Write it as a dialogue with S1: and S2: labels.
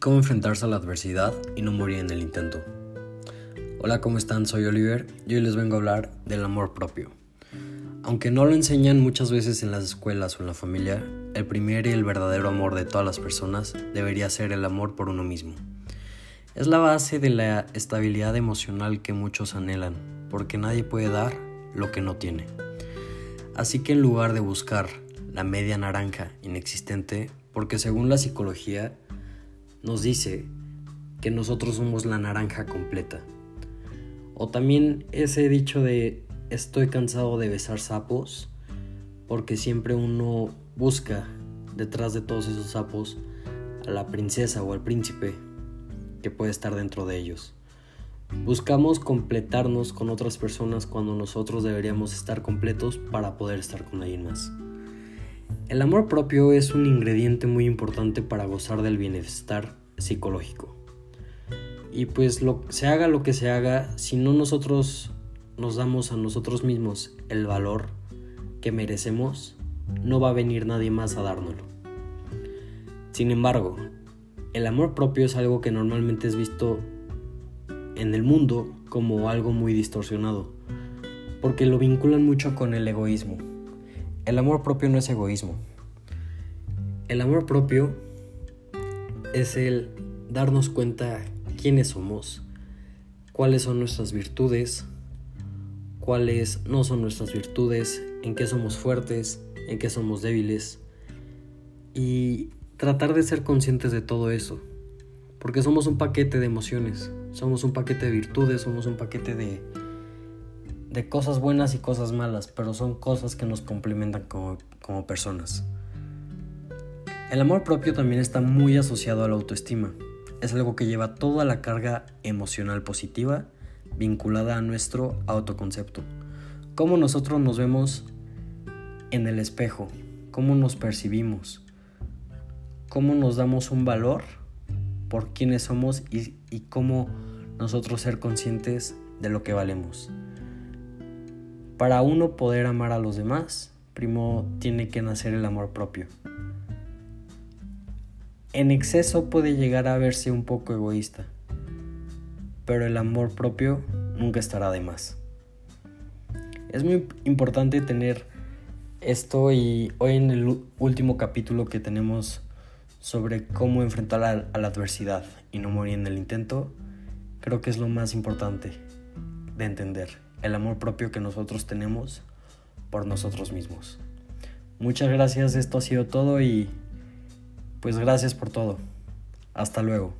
S1: Cómo enfrentarse a la adversidad y no morir en el intento. Hola, ¿cómo están? Soy Oliver y hoy les vengo a hablar del amor propio. Aunque no lo enseñan muchas veces en las escuelas o en la familia, el primer y el verdadero amor de todas las personas debería ser el amor por uno mismo. Es la base de la estabilidad emocional que muchos anhelan, porque nadie puede dar lo que no tiene. Así que en lugar de buscar la media naranja inexistente, porque según la psicología nos dice que nosotros somos la naranja completa. O también ese dicho de estoy cansado de besar sapos, porque siempre uno busca detrás de todos esos sapos a la princesa o al príncipe que puede estar dentro de ellos. Buscamos completarnos con otras personas cuando nosotros deberíamos estar completos para poder estar con alguien más. El amor propio es un ingrediente muy importante para gozar del bienestar psicológico. Y pues lo, se haga lo que se haga, si no nosotros nos damos a nosotros mismos el valor que merecemos, no va a venir nadie más a dárnoslo. Sin embargo, el amor propio es algo que normalmente es visto en el mundo como algo muy distorsionado, porque lo vinculan mucho con el egoísmo. El amor propio no es egoísmo. El amor propio es el darnos cuenta quiénes somos, cuáles son nuestras virtudes, cuáles no son nuestras virtudes, en qué somos fuertes, en qué somos débiles y tratar de ser conscientes de todo eso, porque somos un paquete de emociones, somos un paquete de virtudes, somos un paquete de, de cosas buenas y cosas malas, pero son cosas que nos complementan como, como personas. El amor propio también está muy asociado a la autoestima. Es algo que lleva toda la carga emocional positiva vinculada a nuestro autoconcepto. Cómo nosotros nos vemos en el espejo, cómo nos percibimos, cómo nos damos un valor por quiénes somos y, y cómo nosotros ser conscientes de lo que valemos. Para uno poder amar a los demás, primero tiene que nacer el amor propio. En exceso puede llegar a verse un poco egoísta, pero el amor propio nunca estará de más. Es muy importante tener esto y hoy en el último capítulo que tenemos sobre cómo enfrentar a, la adversidad y no morir en el intento, creo que es lo más importante de entender, el amor propio que nosotros tenemos por nosotros mismos. Muchas gracias, esto ha sido todo y pues gracias por todo. Hasta luego.